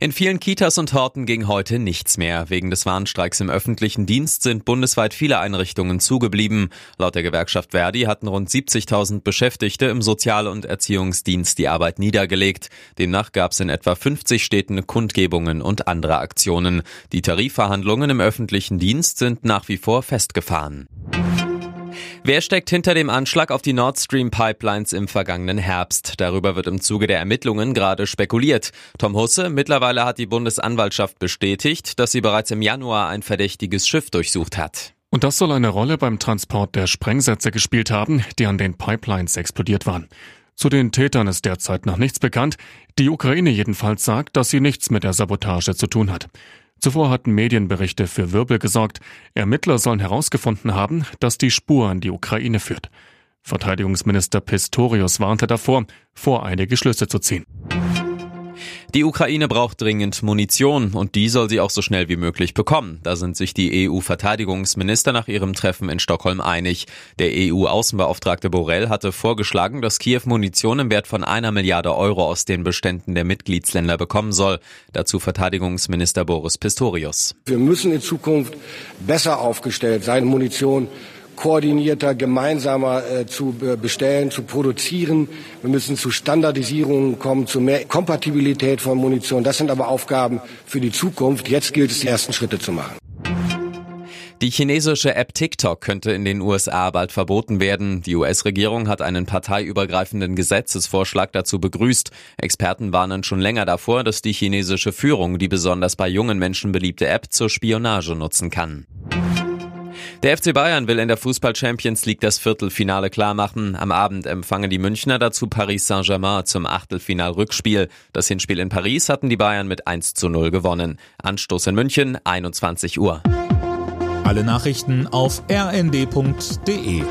In vielen Kitas und Horten ging heute nichts mehr. Wegen des Warnstreiks im öffentlichen Dienst sind bundesweit viele Einrichtungen zugeblieben. Laut der Gewerkschaft Verdi hatten rund 70.000 Beschäftigte im Sozial- und Erziehungsdienst die Arbeit niedergelegt. Demnach gab es in etwa 50 Städten Kundgebungen und andere Aktionen. Die Tarifverhandlungen im öffentlichen Dienst sind nach wie vor festgefahren. Wer steckt hinter dem Anschlag auf die Nord Stream Pipelines im vergangenen Herbst? Darüber wird im Zuge der Ermittlungen gerade spekuliert. Tom Husse, mittlerweile hat die Bundesanwaltschaft bestätigt, dass sie bereits im Januar ein verdächtiges Schiff durchsucht hat. Und das soll eine Rolle beim Transport der Sprengsätze gespielt haben, die an den Pipelines explodiert waren. Zu den Tätern ist derzeit noch nichts bekannt. Die Ukraine jedenfalls sagt, dass sie nichts mit der Sabotage zu tun hat. Zuvor hatten Medienberichte für Wirbel gesorgt. Ermittler sollen herausgefunden haben, dass die Spur an die Ukraine führt. Verteidigungsminister Pistorius warnte davor, voreilige Schlüsse zu ziehen. Die Ukraine braucht dringend Munition und die soll sie auch so schnell wie möglich bekommen. Da sind sich die EU-Verteidigungsminister nach ihrem Treffen in Stockholm einig. Der EU-Außenbeauftragte Borrell hatte vorgeschlagen, dass Kiew Munition im Wert von einer Milliarde Euro aus den Beständen der Mitgliedsländer bekommen soll. Dazu Verteidigungsminister Boris Pistorius. Wir müssen in Zukunft besser aufgestellt sein, Munition koordinierter, gemeinsamer äh, zu bestellen, zu produzieren. Wir müssen zu Standardisierungen kommen, zu mehr Kompatibilität von Munition. Das sind aber Aufgaben für die Zukunft. Jetzt gilt es, die ersten Schritte zu machen. Die chinesische App TikTok könnte in den USA bald verboten werden. Die US-Regierung hat einen parteiübergreifenden Gesetzesvorschlag dazu begrüßt. Experten warnen schon länger davor, dass die chinesische Führung die besonders bei jungen Menschen beliebte App zur Spionage nutzen kann. Der FC Bayern will in der Fußball Champions League das Viertelfinale klarmachen. Am Abend empfangen die Münchner dazu Paris Saint-Germain zum Achtelfinal-Rückspiel. Das Hinspiel in Paris hatten die Bayern mit 1 zu 0 gewonnen. Anstoß in München, 21 Uhr. Alle Nachrichten auf rnd.de